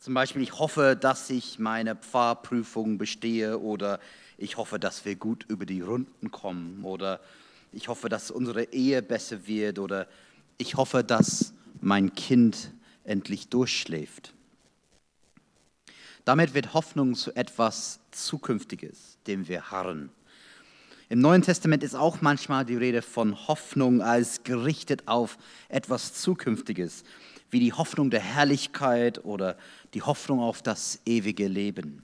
Zum Beispiel, ich hoffe, dass ich meine Pfarrprüfung bestehe oder ich hoffe, dass wir gut über die Runden kommen oder ich hoffe, dass unsere Ehe besser wird oder ich hoffe, dass mein Kind endlich durchschläft. Damit wird Hoffnung zu etwas Zukünftiges, dem wir harren. Im Neuen Testament ist auch manchmal die Rede von Hoffnung als gerichtet auf etwas Zukünftiges, wie die Hoffnung der Herrlichkeit oder die Hoffnung auf das ewige Leben.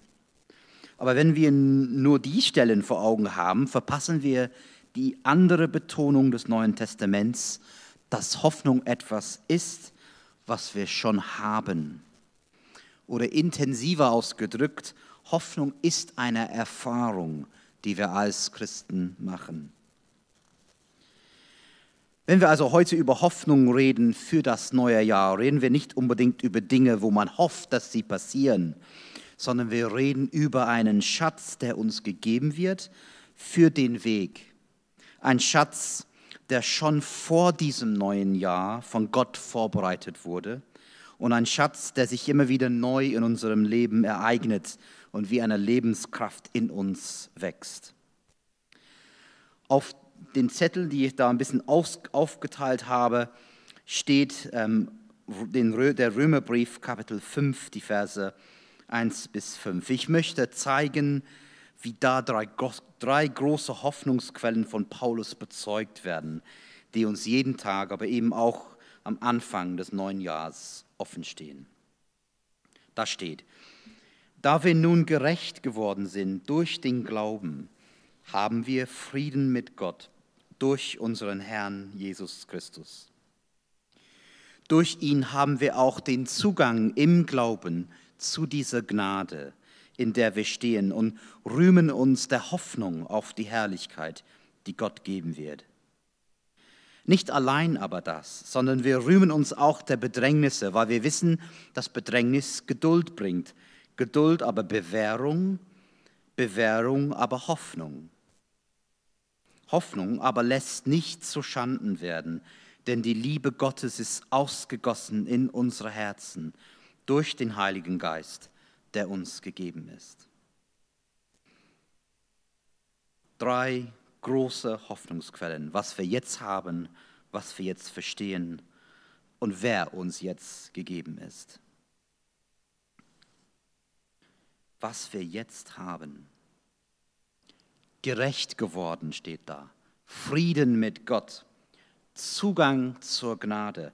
Aber wenn wir nur die Stellen vor Augen haben, verpassen wir die andere Betonung des Neuen Testaments, dass Hoffnung etwas ist, was wir schon haben. Oder intensiver ausgedrückt, Hoffnung ist eine Erfahrung, die wir als Christen machen. Wenn wir also heute über Hoffnung reden für das neue Jahr, reden wir nicht unbedingt über Dinge, wo man hofft, dass sie passieren, sondern wir reden über einen Schatz, der uns gegeben wird für den Weg. Ein Schatz, der schon vor diesem neuen Jahr von Gott vorbereitet wurde und ein Schatz, der sich immer wieder neu in unserem Leben ereignet und wie eine Lebenskraft in uns wächst. Auf den Zettel, die ich da ein bisschen aufgeteilt habe, steht ähm, der Römerbrief Kapitel 5, die Verse 1 bis 5. Ich möchte zeigen, wie da drei, drei große Hoffnungsquellen von Paulus bezeugt werden, die uns jeden Tag, aber eben auch am Anfang des neuen Jahres offenstehen. Da steht, da wir nun gerecht geworden sind durch den Glauben, haben wir Frieden mit Gott durch unseren Herrn Jesus Christus. Durch ihn haben wir auch den Zugang im Glauben zu dieser Gnade, in der wir stehen und rühmen uns der Hoffnung auf die Herrlichkeit, die Gott geben wird. Nicht allein aber das, sondern wir rühmen uns auch der Bedrängnisse, weil wir wissen, dass Bedrängnis Geduld bringt. Geduld aber Bewährung, Bewährung aber Hoffnung. Hoffnung aber lässt nicht zu Schanden werden, denn die Liebe Gottes ist ausgegossen in unsere Herzen durch den Heiligen Geist, der uns gegeben ist. Drei große Hoffnungsquellen, was wir jetzt haben, was wir jetzt verstehen und wer uns jetzt gegeben ist. Was wir jetzt haben. Gerecht geworden steht da. Frieden mit Gott. Zugang zur Gnade.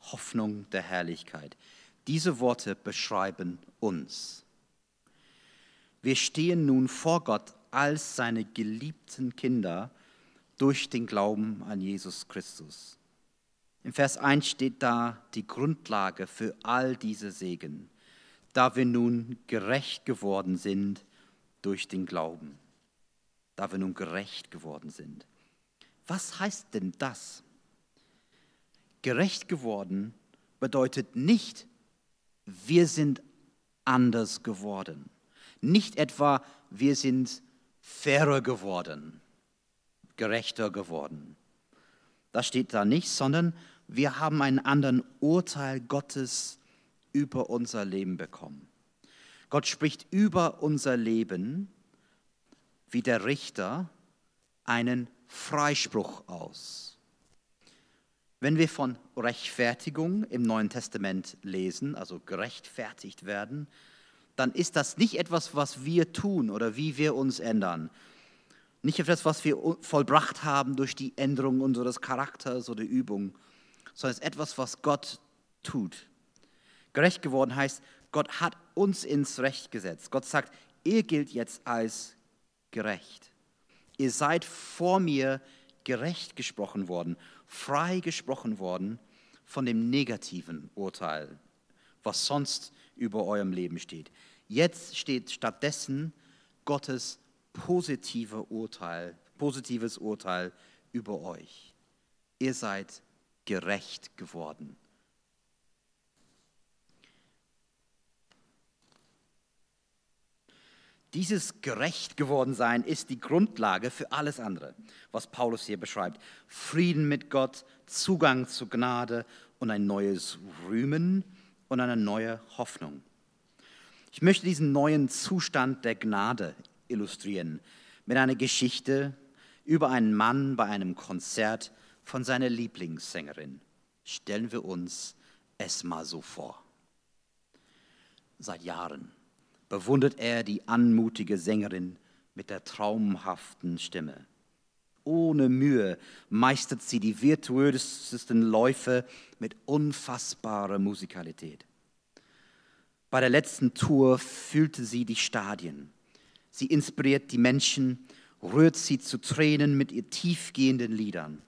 Hoffnung der Herrlichkeit. Diese Worte beschreiben uns. Wir stehen nun vor Gott als seine geliebten Kinder durch den Glauben an Jesus Christus. Im Vers 1 steht da die Grundlage für all diese Segen, da wir nun gerecht geworden sind durch den Glauben. Da wir nun gerecht geworden sind. Was heißt denn das? Gerecht geworden bedeutet nicht, wir sind anders geworden. Nicht etwa, wir sind fairer geworden, gerechter geworden. Das steht da nicht, sondern wir haben einen anderen Urteil Gottes über unser Leben bekommen. Gott spricht über unser Leben wie der Richter einen Freispruch aus. Wenn wir von Rechtfertigung im Neuen Testament lesen, also gerechtfertigt werden, dann ist das nicht etwas, was wir tun oder wie wir uns ändern. Nicht etwas, was wir vollbracht haben durch die Änderung unseres Charakters oder Übung, sondern es ist etwas, was Gott tut. Gerecht geworden heißt, Gott hat uns ins Recht gesetzt. Gott sagt, ihr gilt jetzt als gerecht. Ihr seid vor mir gerecht gesprochen worden, frei gesprochen worden von dem negativen Urteil, was sonst über eurem Leben steht. Jetzt steht stattdessen Gottes positive Urteil, positives Urteil über euch. Ihr seid gerecht geworden. Dieses gerecht geworden sein ist die Grundlage für alles andere, was Paulus hier beschreibt. Frieden mit Gott, Zugang zu Gnade und ein neues Rühmen und eine neue Hoffnung. Ich möchte diesen neuen Zustand der Gnade illustrieren mit einer Geschichte über einen Mann bei einem Konzert von seiner Lieblingssängerin. Stellen wir uns es mal so vor. Seit Jahren bewundert er die anmutige Sängerin mit der traumhaften Stimme. Ohne Mühe meistert sie die virtuösesten Läufe mit unfassbarer Musikalität. Bei der letzten Tour fühlte sie die Stadien. Sie inspiriert die Menschen, rührt sie zu Tränen mit ihr tiefgehenden Liedern.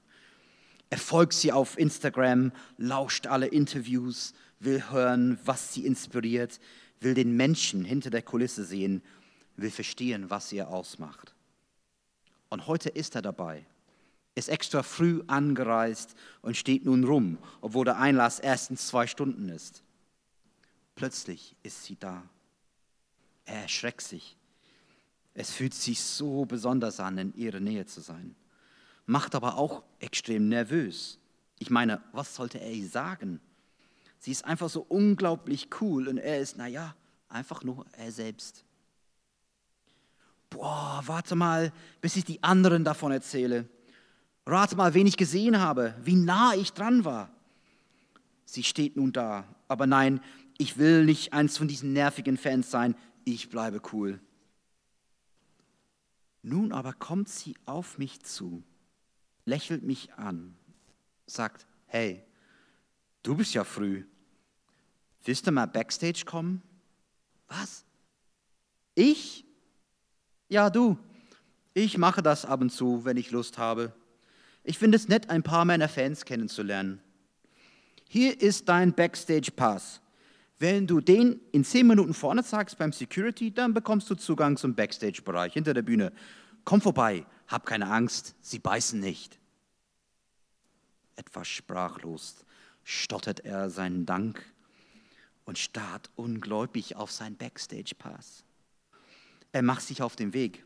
Er folgt sie auf Instagram, lauscht alle Interviews, will hören, was sie inspiriert, will den Menschen hinter der Kulisse sehen, will verstehen, was ihr ausmacht. Und heute ist er dabei, ist extra früh angereist und steht nun rum, obwohl der Einlass erst in zwei Stunden ist. Plötzlich ist sie da. Er erschreckt sich. Es fühlt sich so besonders an, in ihrer Nähe zu sein. Macht aber auch extrem nervös. Ich meine, was sollte er ihr sagen? Sie ist einfach so unglaublich cool und er ist, naja, einfach nur er selbst. Boah, warte mal, bis ich die anderen davon erzähle. Rate mal, wen ich gesehen habe, wie nah ich dran war. Sie steht nun da, aber nein, ich will nicht eins von diesen nervigen Fans sein, ich bleibe cool. Nun aber kommt sie auf mich zu, lächelt mich an, sagt, hey, du bist ja früh. Willst du mal backstage kommen? Was? Ich? Ja, du. Ich mache das ab und zu, wenn ich Lust habe. Ich finde es nett, ein paar meiner Fans kennenzulernen. Hier ist dein Backstage-Pass. Wenn du den in zehn Minuten vorne sagst beim Security, dann bekommst du Zugang zum Backstage-Bereich hinter der Bühne. Komm vorbei, hab keine Angst, sie beißen nicht. Etwas sprachlos stottert er seinen Dank und starrt ungläubig auf sein Backstage-Pass. Er macht sich auf den Weg.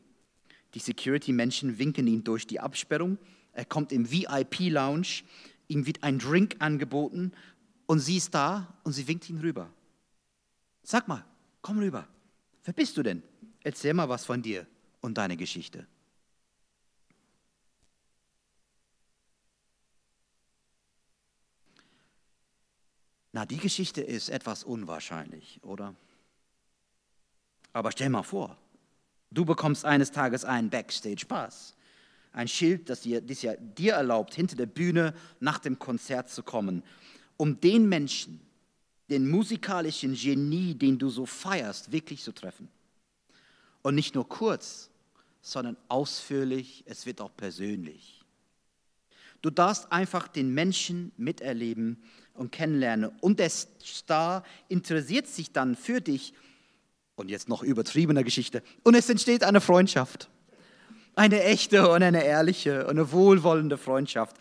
Die Security-Menschen winken ihn durch die Absperrung. Er kommt im VIP-Lounge. Ihm wird ein Drink angeboten und sie ist da und sie winkt ihn rüber. Sag mal, komm rüber. Wer bist du denn? Erzähl mal was von dir und deine Geschichte. Na, die Geschichte ist etwas unwahrscheinlich, oder? Aber stell mal vor, du bekommst eines Tages einen Backstage-Pass. Ein Schild, das dir, das dir erlaubt, hinter der Bühne nach dem Konzert zu kommen, um den Menschen, den musikalischen Genie, den du so feierst, wirklich zu treffen. Und nicht nur kurz, sondern ausführlich, es wird auch persönlich. Du darfst einfach den Menschen miterleben und kennenlernen. Und der Star interessiert sich dann für dich. Und jetzt noch übertriebener Geschichte. Und es entsteht eine Freundschaft. Eine echte und eine ehrliche und eine wohlwollende Freundschaft,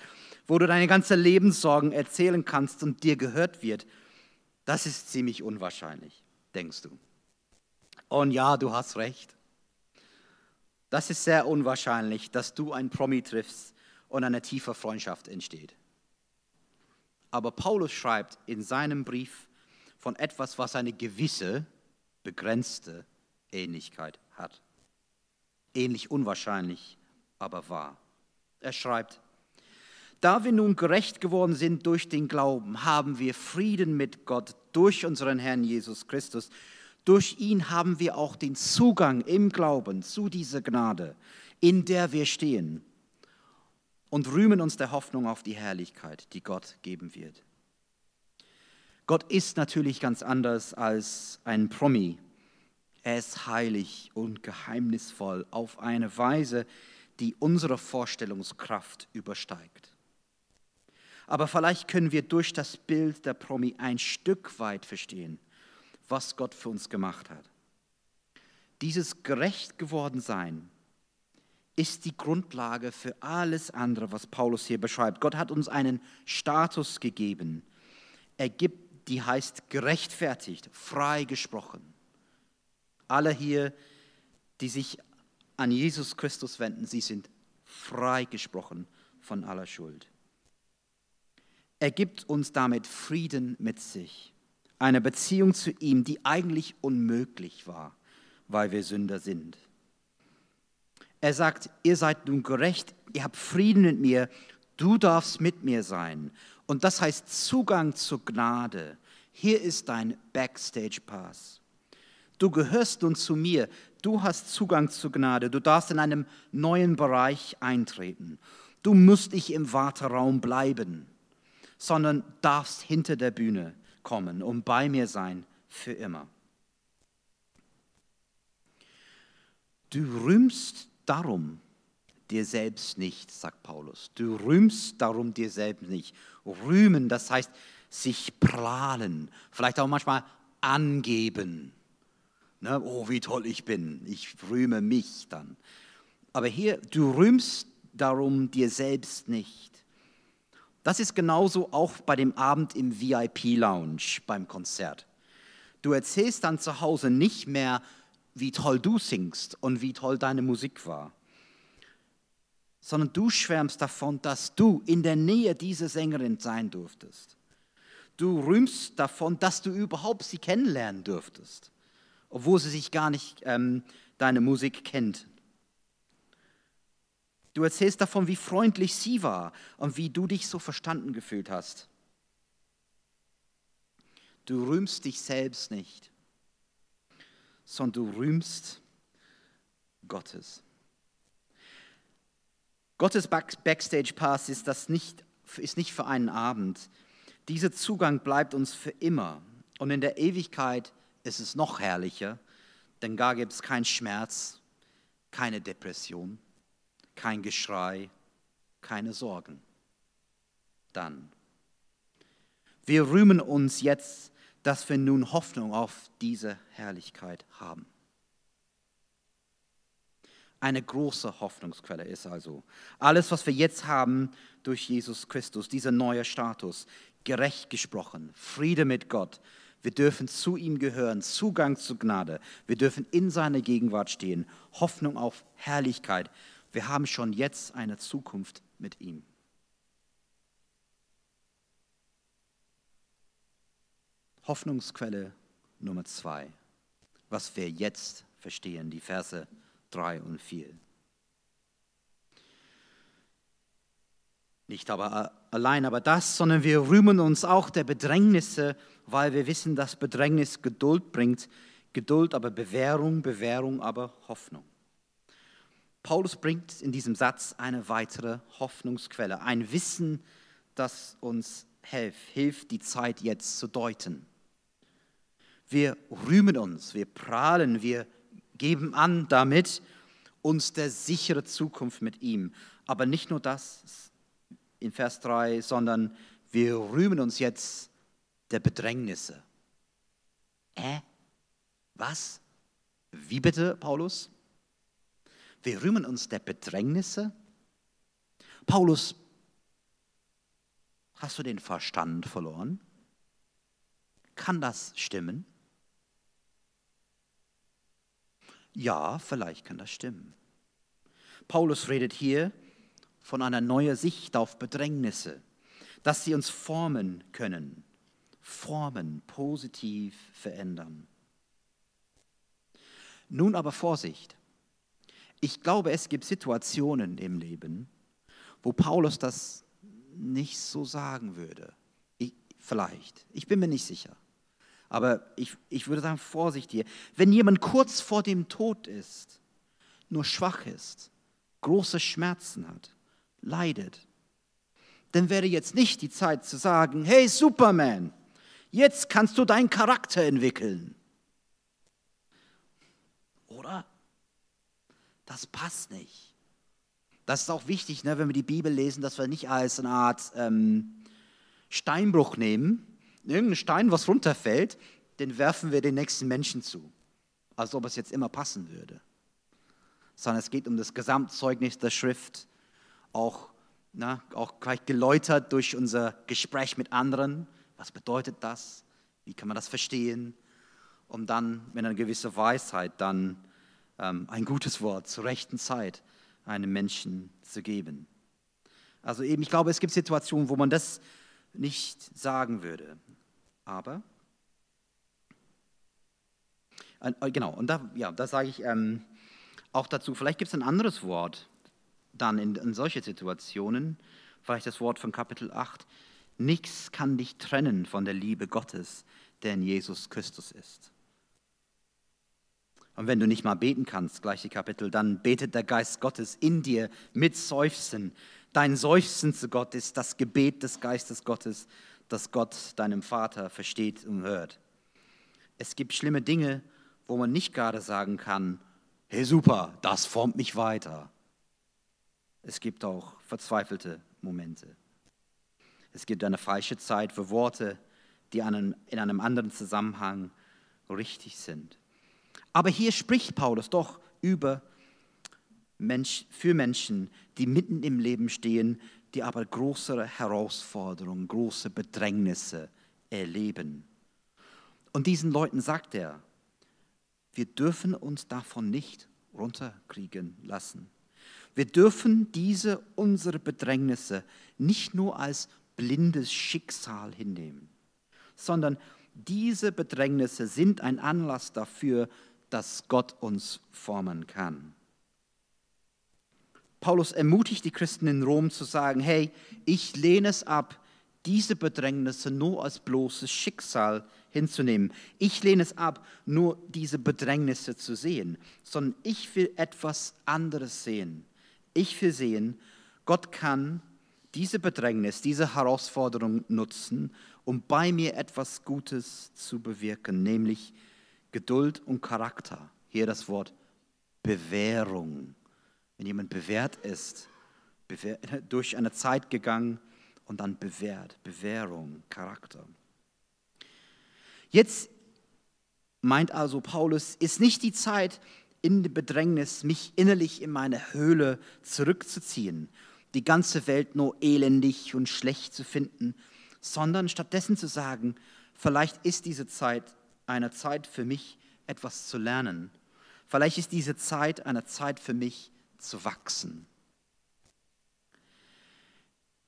wo du deine ganzen Lebenssorgen erzählen kannst und dir gehört wird. Das ist ziemlich unwahrscheinlich, denkst du. Und ja, du hast recht. Das ist sehr unwahrscheinlich, dass du einen Promi triffst und eine tiefe Freundschaft entsteht. Aber Paulus schreibt in seinem Brief von etwas, was eine gewisse, begrenzte Ähnlichkeit hat. Ähnlich unwahrscheinlich, aber wahr. Er schreibt, da wir nun gerecht geworden sind durch den Glauben, haben wir Frieden mit Gott durch unseren Herrn Jesus Christus. Durch ihn haben wir auch den Zugang im Glauben zu dieser Gnade, in der wir stehen und rühmen uns der Hoffnung auf die Herrlichkeit, die Gott geben wird. Gott ist natürlich ganz anders als ein Promi. Er ist heilig und geheimnisvoll auf eine Weise, die unsere Vorstellungskraft übersteigt. Aber vielleicht können wir durch das Bild der Promi ein Stück weit verstehen, was Gott für uns gemacht hat. Dieses gerecht geworden Sein ist die Grundlage für alles andere, was Paulus hier beschreibt. Gott hat uns einen Status gegeben. Er gibt, die heißt gerechtfertigt, freigesprochen. Alle hier, die sich an Jesus Christus wenden, sie sind freigesprochen von aller Schuld. Er gibt uns damit Frieden mit sich, Eine Beziehung zu ihm, die eigentlich unmöglich war, weil wir Sünder sind. Er sagt, ihr seid nun gerecht, ihr habt Frieden mit mir, du darfst mit mir sein. Und das heißt Zugang zur Gnade. Hier ist dein Backstage Pass. Du gehörst nun zu mir, du hast Zugang zur Gnade, du darfst in einem neuen Bereich eintreten. Du musst nicht im Warteraum bleiben, sondern darfst hinter der Bühne kommen und bei mir sein für immer. Du rühmst darum dir selbst nicht, sagt Paulus. Du rühmst darum dir selbst nicht. Rühmen, das heißt sich prahlen, vielleicht auch manchmal angeben. Ne? Oh, wie toll ich bin. Ich rühme mich dann. Aber hier, du rühmst darum dir selbst nicht. Das ist genauso auch bei dem Abend im VIP-Lounge beim Konzert. Du erzählst dann zu Hause nicht mehr, wie toll du singst und wie toll deine Musik war, sondern du schwärmst davon, dass du in der Nähe dieser Sängerin sein durftest. Du rühmst davon, dass du überhaupt sie kennenlernen durftest, obwohl sie sich gar nicht ähm, deine Musik kennt. Du erzählst davon, wie freundlich sie war und wie du dich so verstanden gefühlt hast. Du rühmst dich selbst nicht, sondern du rühmst Gottes. Gottes Backstage Pass ist, das nicht, ist nicht für einen Abend. Dieser Zugang bleibt uns für immer. Und in der Ewigkeit ist es noch herrlicher, denn da gibt es keinen Schmerz, keine Depression, kein Geschrei, keine Sorgen. Dann. Wir rühmen uns jetzt, dass wir nun Hoffnung auf diese Herrlichkeit haben. Eine große Hoffnungsquelle ist also alles, was wir jetzt haben durch Jesus Christus, dieser neue Status, gerecht gesprochen, Friede mit Gott. Wir dürfen zu ihm gehören, Zugang zu Gnade. Wir dürfen in seiner Gegenwart stehen, Hoffnung auf Herrlichkeit. Wir haben schon jetzt eine Zukunft mit ihm. Hoffnungsquelle Nummer zwei, was wir jetzt verstehen, die Verse drei und vier. Nicht aber allein aber das, sondern wir rühmen uns auch der Bedrängnisse, weil wir wissen, dass Bedrängnis Geduld bringt, Geduld aber Bewährung, Bewährung aber Hoffnung. Paulus bringt in diesem Satz eine weitere Hoffnungsquelle, ein Wissen, das uns hilft, hilft die Zeit jetzt zu deuten. Wir rühmen uns, wir prahlen, wir geben an damit uns der sichere Zukunft mit ihm. Aber nicht nur das in Vers 3, sondern wir rühmen uns jetzt der Bedrängnisse. Äh? Was? Wie bitte, Paulus? Wir rühmen uns der Bedrängnisse? Paulus, hast du den Verstand verloren? Kann das stimmen? Ja, vielleicht kann das stimmen. Paulus redet hier von einer neuen Sicht auf Bedrängnisse, dass sie uns formen können, formen, positiv verändern. Nun aber Vorsicht. Ich glaube, es gibt Situationen im Leben, wo Paulus das nicht so sagen würde. Ich, vielleicht, ich bin mir nicht sicher. Aber ich, ich würde sagen, Vorsicht hier. Wenn jemand kurz vor dem Tod ist, nur schwach ist, große Schmerzen hat, leidet, dann wäre jetzt nicht die Zeit zu sagen, hey Superman, jetzt kannst du deinen Charakter entwickeln. Oder? Das passt nicht. Das ist auch wichtig, ne, wenn wir die Bibel lesen, dass wir nicht als eine Art ähm, Steinbruch nehmen. Irgendein Stein, was runterfällt, den werfen wir den nächsten Menschen zu. Als ob es jetzt immer passen würde. Sondern es geht um das Gesamtzeugnis der Schrift, auch, na, auch gleich geläutert durch unser Gespräch mit anderen. Was bedeutet das? Wie kann man das verstehen? Um dann mit einer gewissen Weisheit dann ähm, ein gutes Wort zur rechten Zeit einem Menschen zu geben. Also eben, ich glaube, es gibt Situationen, wo man das nicht sagen würde. Aber Äh, genau, und da, ja, da sage ich ähm, auch dazu, vielleicht gibt es ein anderes Wort dann in, in solche Situationen, vielleicht das Wort von Kapitel 8, nichts kann dich trennen von der Liebe Gottes, der in Jesus Christus ist. Und wenn du nicht mal beten kannst, gleiche Kapitel, dann betet der Geist Gottes in dir mit Seufzen. Dein Seufzen zu Gott ist das Gebet des Geistes Gottes, das Gott deinem Vater versteht und hört. Es gibt schlimme Dinge, wo man nicht gerade sagen kann, hey super, das formt mich weiter. Es gibt auch verzweifelte Momente. Es gibt eine falsche Zeit für Worte, die in einem anderen Zusammenhang richtig sind. Aber hier spricht Paulus doch über Mensch, für Menschen, die mitten im Leben stehen, die aber größere Herausforderungen, große Bedrängnisse erleben. Und diesen Leuten sagt er, wir dürfen uns davon nicht runterkriegen lassen. Wir dürfen diese unsere Bedrängnisse nicht nur als blindes Schicksal hinnehmen, sondern diese Bedrängnisse sind ein Anlass dafür, dass Gott uns formen kann. Paulus ermutigt die Christen in Rom zu sagen, hey, ich lehne es ab, diese Bedrängnisse nur als bloßes Schicksal hinzunehmen. Ich lehne es ab, nur diese Bedrängnisse zu sehen, sondern ich will etwas anderes sehen. Ich will sehen, Gott kann diese Bedrängnis, diese Herausforderung nutzen, um bei mir etwas Gutes zu bewirken, nämlich Geduld und Charakter. Hier das Wort Bewährung. Wenn jemand bewährt ist, durch eine Zeit gegangen und dann bewährt, Bewährung, Charakter. Jetzt meint also Paulus, ist nicht die Zeit in Bedrängnis, mich innerlich in meine Höhle zurückzuziehen, die ganze Welt nur elendig und schlecht zu finden, sondern stattdessen zu sagen, vielleicht ist diese Zeit eine Zeit für mich, etwas zu lernen. Vielleicht ist diese Zeit eine Zeit für mich, zu wachsen.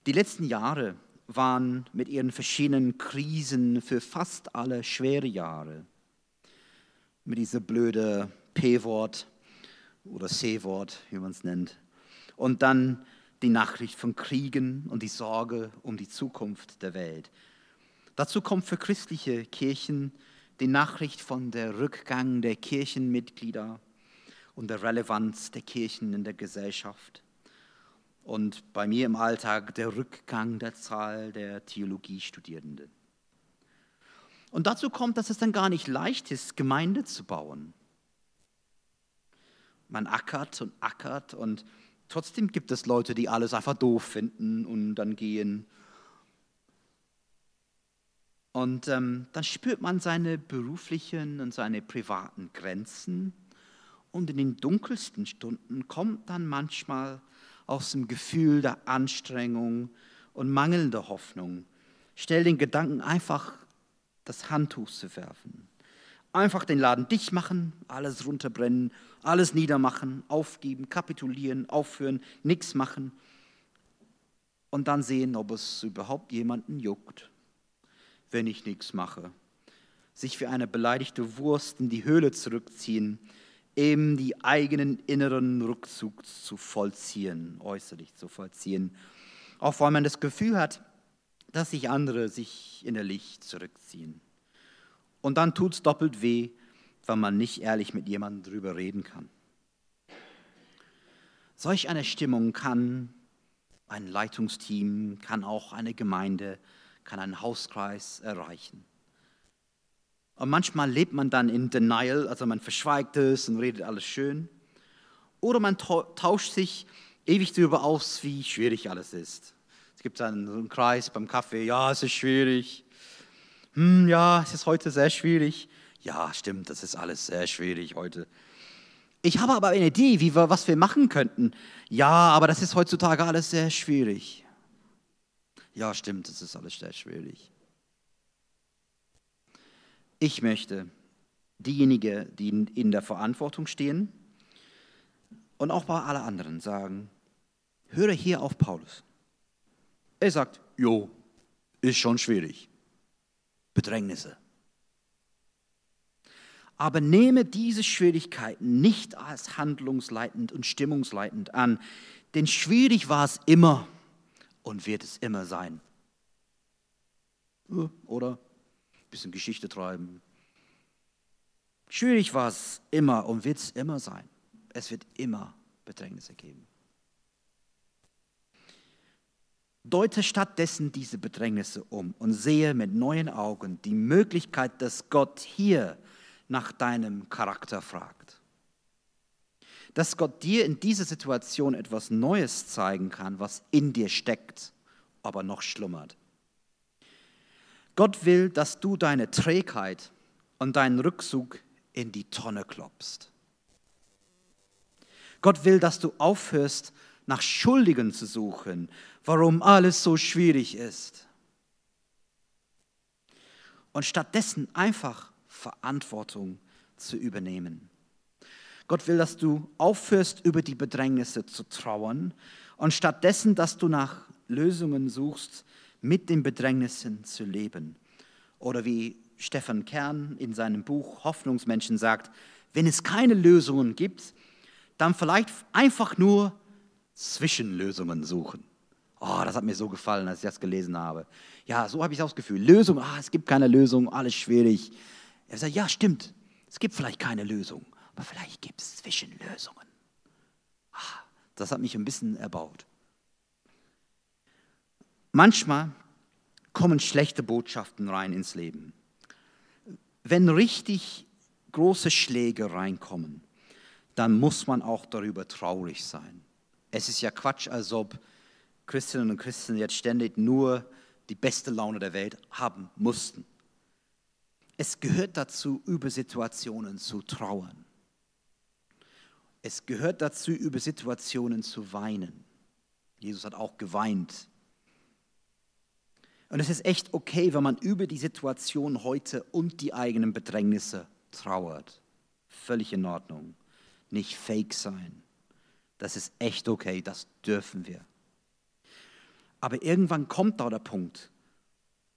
Die letzten Jahre waren mit ihren verschiedenen Krisen für fast alle schwere Jahre. Mit diesem blöde P-Wort oder C-Wort, wie man es nennt. Und dann die Nachricht von Kriegen und die Sorge um die Zukunft der Welt. Dazu kommt für christliche Kirchen die Nachricht von der Rückgang der Kirchenmitglieder und der Relevanz der Kirchen in der Gesellschaft. Und bei mir im Alltag der Rückgang der Zahl der Theologiestudierenden. Und dazu kommt, dass es dann gar nicht leicht ist, Gemeinde zu bauen. Man ackert und ackert und trotzdem gibt es Leute, die alles einfach doof finden und dann gehen. Und ähm, dann spürt man seine beruflichen und seine privaten Grenzen und in den dunkelsten Stunden kommt dann manchmal aus dem Gefühl der Anstrengung und mangelnder Hoffnung, stell den Gedanken einfach das Handtuch zu werfen. Einfach den Laden dicht machen, alles runterbrennen, alles niedermachen, aufgeben, kapitulieren, aufhören, nichts machen und dann sehen, ob es überhaupt jemanden juckt, wenn ich nichts mache. Sich wie eine beleidigte Wurst in die Höhle zurückziehen, eben die eigenen inneren Rückzug zu vollziehen, äußerlich zu vollziehen. Auch weil man das Gefühl hat, dass sich andere sich innerlich zurückziehen. Und dann tut es doppelt weh, weil man nicht ehrlich mit jemandem darüber reden kann. Solch eine Stimmung kann ein Leitungsteam, kann auch eine Gemeinde, kann ein Hauskreis erreichen. Und manchmal lebt man dann in Denial, also man verschweigt es und redet alles schön. Oder man tauscht sich ewig darüber aus, wie schwierig alles ist. Es gibt dann so einen Kreis beim Kaffee, ja, es ist schwierig. Hm, ja, es ist heute sehr schwierig. Ja, stimmt, das ist alles sehr schwierig heute. Ich habe aber eine Idee, wie wir, was wir machen könnten. Ja, aber das ist heutzutage alles sehr schwierig. Ja, stimmt, das ist alles sehr schwierig. Ich möchte diejenigen, die in der Verantwortung stehen und auch bei allen anderen sagen, höre hier auf Paulus. Er sagt, jo, ist schon schwierig. Bedrängnisse. Aber nehme diese Schwierigkeiten nicht als handlungsleitend und stimmungsleitend an, denn schwierig war es immer und wird es immer sein. Oder ein bisschen Geschichte treiben. Schwierig war es immer und wird es immer sein. Es wird immer Bedrängnisse geben. Deute stattdessen diese Bedrängnisse um und sehe mit neuen Augen die Möglichkeit, dass Gott hier nach deinem Charakter fragt. Dass Gott dir in dieser Situation etwas Neues zeigen kann, was in dir steckt, aber noch schlummert. Gott will, dass du deine Trägheit und deinen Rückzug in die Tonne klopfst. Gott will, dass du aufhörst, nach Schuldigen zu suchen, warum alles so schwierig ist. Und stattdessen einfach Verantwortung zu übernehmen. Gott will, dass du aufhörst, über die Bedrängnisse zu trauern und stattdessen, dass du nach Lösungen suchst, mit den Bedrängnissen zu leben. Oder wie Stefan Kern in seinem Buch Hoffnungsmenschen sagt, wenn es keine Lösungen gibt, dann vielleicht einfach nur Zwischenlösungen suchen. Oh, das hat mir so gefallen, als ich das gelesen habe. Ja, so habe ich auch das Gefühl. Lösung, ah, es gibt keine Lösung, alles schwierig. Er sagt, ja, stimmt, es gibt vielleicht keine Lösung, aber vielleicht gibt es Zwischenlösungen. Ah, das hat mich ein bisschen erbaut. Manchmal kommen schlechte Botschaften rein ins Leben. Wenn richtig große Schläge reinkommen, dann muss man auch darüber traurig sein. Es ist ja Quatsch, als ob Christinnen und Christen jetzt ständig nur die beste Laune der Welt haben mussten. Es gehört dazu, über Situationen zu trauern. Es gehört dazu, über Situationen zu weinen. Jesus hat auch geweint. Und es ist echt okay, wenn man über die Situation heute und die eigenen Bedrängnisse trauert. Völlig in Ordnung. Nicht fake sein. Das ist echt okay, das dürfen wir. Aber irgendwann kommt da der Punkt,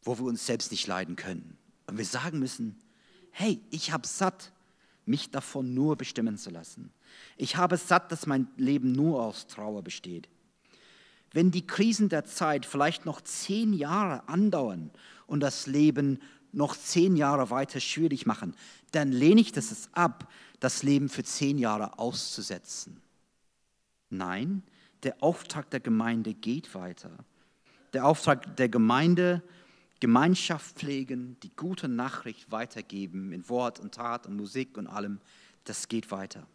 wo wir uns selbst nicht leiden können. Und wir sagen müssen, hey, ich habe satt, mich davon nur bestimmen zu lassen. Ich habe satt, dass mein Leben nur aus Trauer besteht. Wenn die Krisen der Zeit vielleicht noch zehn Jahre andauern und das Leben noch zehn Jahre weiter schwierig machen, dann lehne ich das ab, das Leben für zehn Jahre auszusetzen. Nein, der Auftrag der Gemeinde geht weiter. Der Auftrag der Gemeinde, Gemeinschaft pflegen, die gute Nachricht weitergeben in Wort und Tat und Musik und allem, das geht weiter.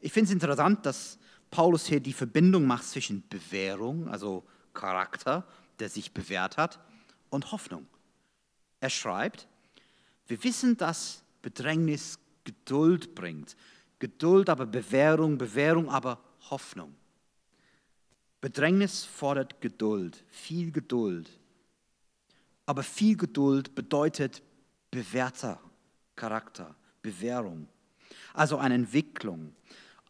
Ich finde es interessant, dass Paulus hier die Verbindung macht zwischen Bewährung, also Charakter, der sich bewährt hat, und Hoffnung. Er schreibt, wir wissen, dass Bedrängnis Geduld bringt. Geduld aber Bewährung, Bewährung aber Hoffnung. Bedrängnis fordert Geduld, viel Geduld. Aber viel Geduld bedeutet bewährter Charakter, Bewährung. Also eine Entwicklung.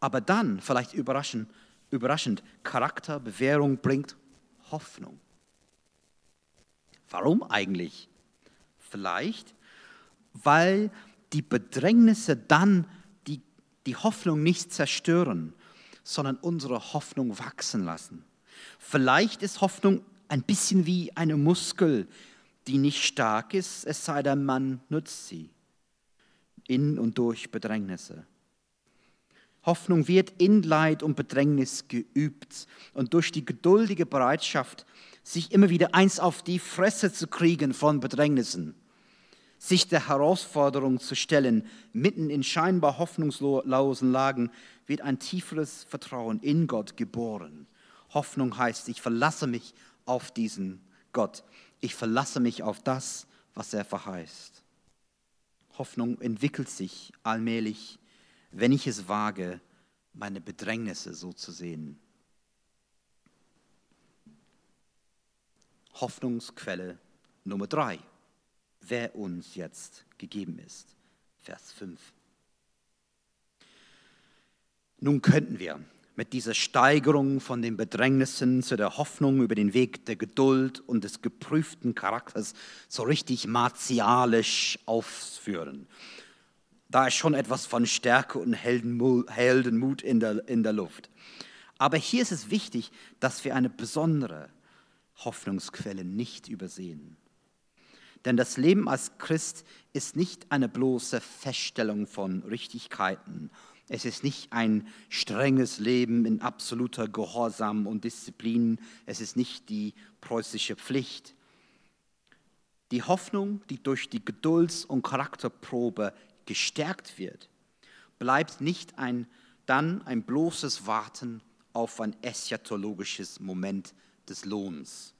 Aber dann, vielleicht überraschend, überraschend Charakter, Bewährung bringt Hoffnung. Warum eigentlich? Vielleicht, weil die Bedrängnisse dann die, die Hoffnung nicht zerstören, sondern unsere Hoffnung wachsen lassen. Vielleicht ist Hoffnung ein bisschen wie eine Muskel, die nicht stark ist, es sei denn, man nutzt sie in und durch Bedrängnisse. Hoffnung wird in Leid und Bedrängnis geübt und durch die geduldige Bereitschaft, sich immer wieder eins auf die Fresse zu kriegen von Bedrängnissen, sich der Herausforderung zu stellen, mitten in scheinbar hoffnungslosen Lagen, wird ein tieferes Vertrauen in Gott geboren. Hoffnung heißt, ich verlasse mich auf diesen Gott. Ich verlasse mich auf das, was er verheißt. Hoffnung entwickelt sich allmählich, wenn ich es wage, meine Bedrängnisse so zu sehen. Hoffnungsquelle Nummer drei wer uns jetzt gegeben ist. Vers 5. Nun könnten wir mit dieser Steigerung von den Bedrängnissen zu der Hoffnung über den Weg der Geduld und des geprüften Charakters so richtig martialisch aufführen. Da ist schon etwas von Stärke und Heldenmut in der, in der Luft. Aber hier ist es wichtig, dass wir eine besondere Hoffnungsquelle nicht übersehen. Denn das Leben als Christ ist nicht eine bloße Feststellung von Richtigkeiten. Es ist nicht ein strenges Leben in absoluter Gehorsam und Disziplin. Es ist nicht die preußische Pflicht. Die Hoffnung, die durch die Gedulds- und Charakterprobe gestärkt wird, bleibt nicht ein, dann ein bloßes Warten auf ein eschatologisches Moment des Lohns.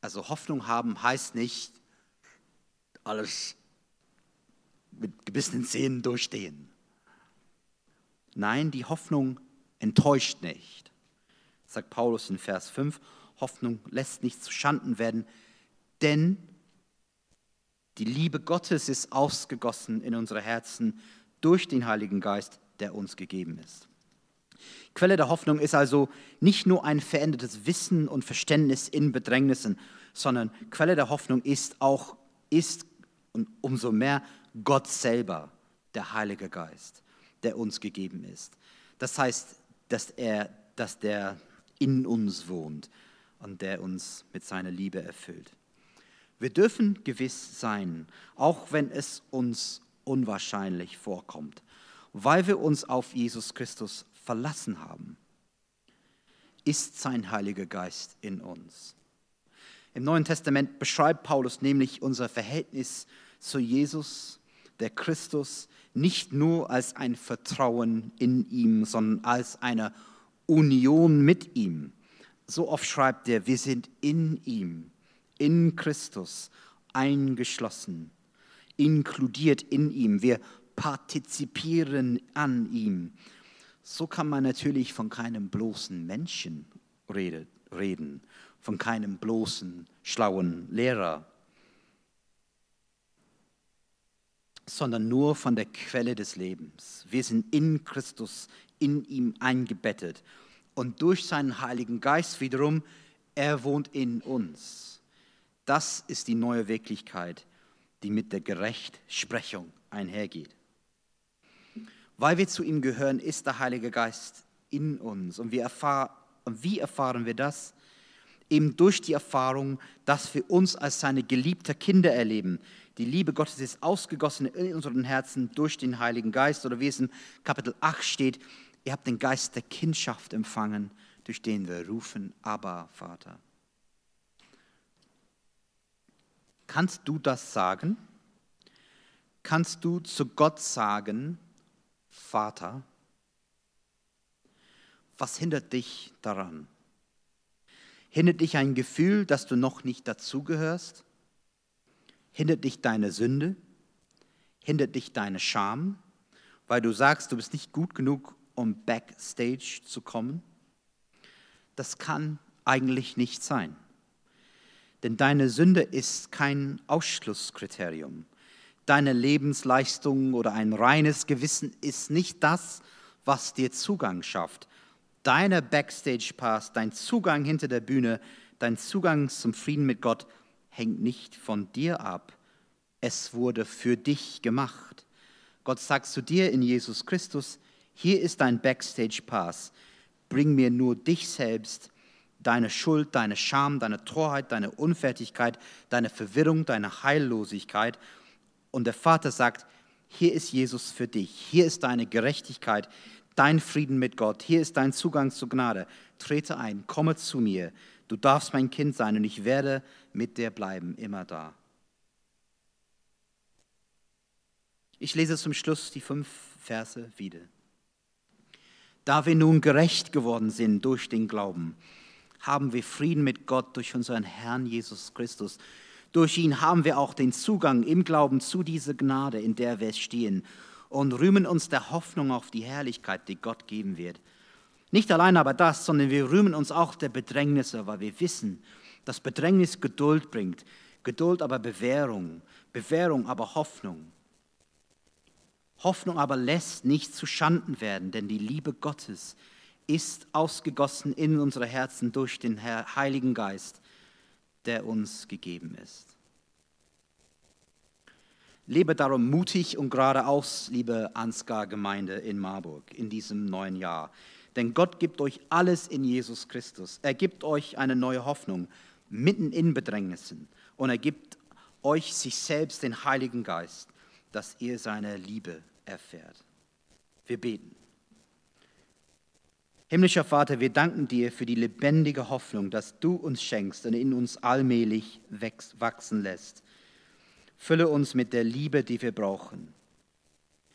Also Hoffnung haben heißt nicht alles mit gebissenen Zähnen durchstehen. Nein, die Hoffnung enttäuscht nicht. Sagt Paulus in Vers 5, Hoffnung lässt nicht zu Schanden werden, denn die Liebe Gottes ist ausgegossen in unsere Herzen durch den Heiligen Geist, der uns gegeben ist. Quelle der Hoffnung ist also nicht nur ein verändertes Wissen und Verständnis in Bedrängnissen, sondern Quelle der Hoffnung ist auch, ist und umso mehr Gott selber, der Heilige Geist, der uns gegeben ist. Das heißt, dass er, dass der in uns wohnt und der uns mit seiner Liebe erfüllt. Wir dürfen gewiss sein, auch wenn es uns unwahrscheinlich vorkommt, weil wir uns auf Jesus Christus verlassen haben, ist sein Heiliger Geist in uns. Im Neuen Testament beschreibt Paulus nämlich unser Verhältnis zu Jesus, der Christus, nicht nur als ein Vertrauen in ihm, sondern als eine Union mit ihm. So oft schreibt er, wir sind in ihm, in Christus eingeschlossen, inkludiert in ihm. Wir partizipieren an ihm so kann man natürlich von keinem bloßen Menschen reden, von keinem bloßen schlauen Lehrer, sondern nur von der Quelle des Lebens. Wir sind in Christus, in ihm eingebettet. Und durch seinen Heiligen Geist wiederum, er wohnt in uns. Das ist die neue Wirklichkeit, die mit der Gerechtsprechung einhergeht. Weil wir zu ihm gehören, ist der Heilige Geist in uns. Und, wir erfahren, und wie erfahren wir das? Eben durch die Erfahrung, dass wir uns als seine geliebten Kinder erleben. Die Liebe Gottes ist ausgegossen in unseren Herzen durch den Heiligen Geist. Oder wie es in Kapitel 8 steht, ihr habt den Geist der Kindschaft empfangen, durch den wir rufen, aber Vater. Kannst du das sagen? Kannst du zu Gott sagen, Vater, was hindert dich daran? Hindert dich ein Gefühl, dass du noch nicht dazugehörst? Hindert dich deine Sünde? Hindert dich deine Scham, weil du sagst, du bist nicht gut genug, um backstage zu kommen? Das kann eigentlich nicht sein. Denn deine Sünde ist kein Ausschlusskriterium deine Lebensleistung oder ein reines Gewissen ist nicht das, was dir Zugang schafft. Deine Backstage-Pass, dein Zugang hinter der Bühne, dein Zugang zum Frieden mit Gott hängt nicht von dir ab. Es wurde für dich gemacht. Gott sagt zu dir in Jesus Christus, hier ist dein Backstage-Pass. Bring mir nur dich selbst, deine Schuld, deine Scham, deine Torheit, deine Unfertigkeit, deine Verwirrung, deine Heillosigkeit und der Vater sagt, hier ist Jesus für dich, hier ist deine Gerechtigkeit, dein Frieden mit Gott, hier ist dein Zugang zur Gnade. Trete ein, komme zu mir, du darfst mein Kind sein und ich werde mit dir bleiben, immer da. Ich lese zum Schluss die fünf Verse wieder. Da wir nun gerecht geworden sind durch den Glauben, haben wir Frieden mit Gott durch unseren Herrn Jesus Christus durch ihn haben wir auch den Zugang im Glauben zu dieser Gnade, in der wir stehen und rühmen uns der Hoffnung auf die Herrlichkeit, die Gott geben wird. Nicht allein aber das, sondern wir rühmen uns auch der Bedrängnisse, weil wir wissen, dass Bedrängnis Geduld bringt, Geduld aber Bewährung, Bewährung aber Hoffnung. Hoffnung aber lässt nicht zu Schanden werden, denn die Liebe Gottes ist ausgegossen in unsere Herzen durch den Heiligen Geist, der uns gegeben ist. Lebe darum mutig und geradeaus, liebe Ansgar-Gemeinde in Marburg, in diesem neuen Jahr. Denn Gott gibt euch alles in Jesus Christus. Er gibt euch eine neue Hoffnung mitten in Bedrängnissen. Und er gibt euch sich selbst den Heiligen Geist, dass ihr seine Liebe erfährt. Wir beten. Himmlischer Vater, wir danken dir für die lebendige Hoffnung, dass du uns schenkst und in uns allmählich wachsen lässt. Fülle uns mit der Liebe, die wir brauchen,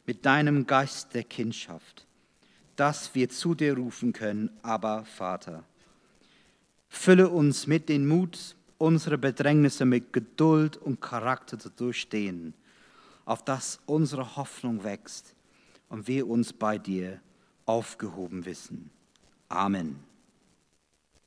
mit deinem Geist der Kindschaft, dass wir zu dir rufen können, aber Vater. Fülle uns mit dem Mut, unsere Bedrängnisse mit Geduld und Charakter zu durchstehen, auf dass unsere Hoffnung wächst und wir uns bei dir aufgehoben wissen. Amen.